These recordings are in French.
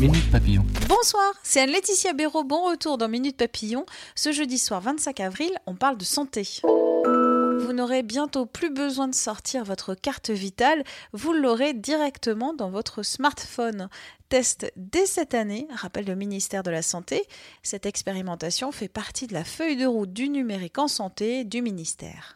Minute Papillon. Bonsoir, c'est Anne-Laetitia Béraud. Bon retour dans Minute Papillon. Ce jeudi soir 25 avril, on parle de santé. Vous n'aurez bientôt plus besoin de sortir votre carte vitale, vous l'aurez directement dans votre smartphone. Test dès cette année, rappelle le ministère de la Santé. Cette expérimentation fait partie de la feuille de route du numérique en santé du ministère.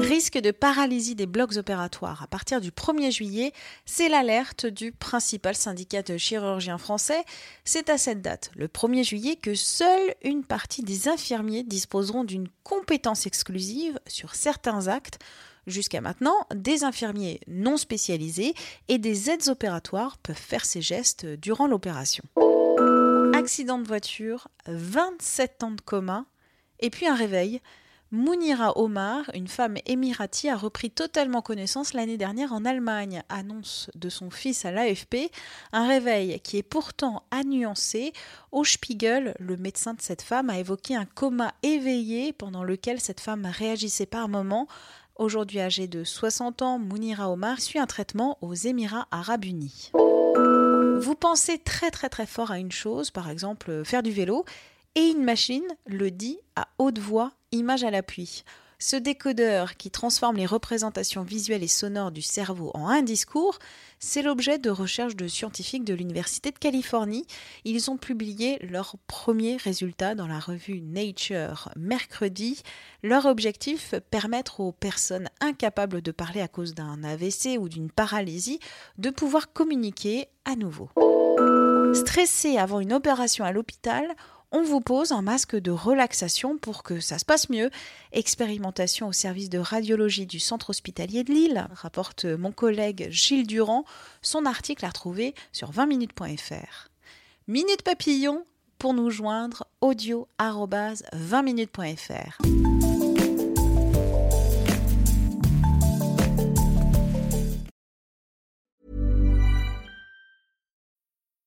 Risque de paralysie des blocs opératoires. À partir du 1er juillet, c'est l'alerte du principal syndicat de chirurgiens français. C'est à cette date, le 1er juillet, que seule une partie des infirmiers disposeront d'une compétence exclusive sur certains actes. Jusqu'à maintenant, des infirmiers non spécialisés et des aides opératoires peuvent faire ces gestes durant l'opération. Accident de voiture, 27 ans de coma, et puis un réveil. Mounira Omar, une femme émirati, a repris totalement connaissance l'année dernière en Allemagne, annonce de son fils à l'AFP, un réveil qui est pourtant à. Au Spiegel, le médecin de cette femme a évoqué un coma éveillé pendant lequel cette femme réagissait par moments. Aujourd'hui âgée de 60 ans, Mounira Omar suit un traitement aux Émirats arabes unis. Vous pensez très très très fort à une chose, par exemple faire du vélo, et une machine le dit à haute voix, image à l'appui. Ce décodeur qui transforme les représentations visuelles et sonores du cerveau en un discours, c'est l'objet de recherches de scientifiques de l'Université de Californie. Ils ont publié leurs premiers résultats dans la revue Nature mercredi. Leur objectif, permettre aux personnes incapables de parler à cause d'un AVC ou d'une paralysie de pouvoir communiquer à nouveau. Stressé avant une opération à l'hôpital, on vous pose un masque de relaxation pour que ça se passe mieux. Expérimentation au service de radiologie du centre hospitalier de Lille, rapporte mon collègue Gilles Durand. Son article à retrouver sur 20minutes.fr. Minute Papillon pour nous joindre audio 20minutes.fr.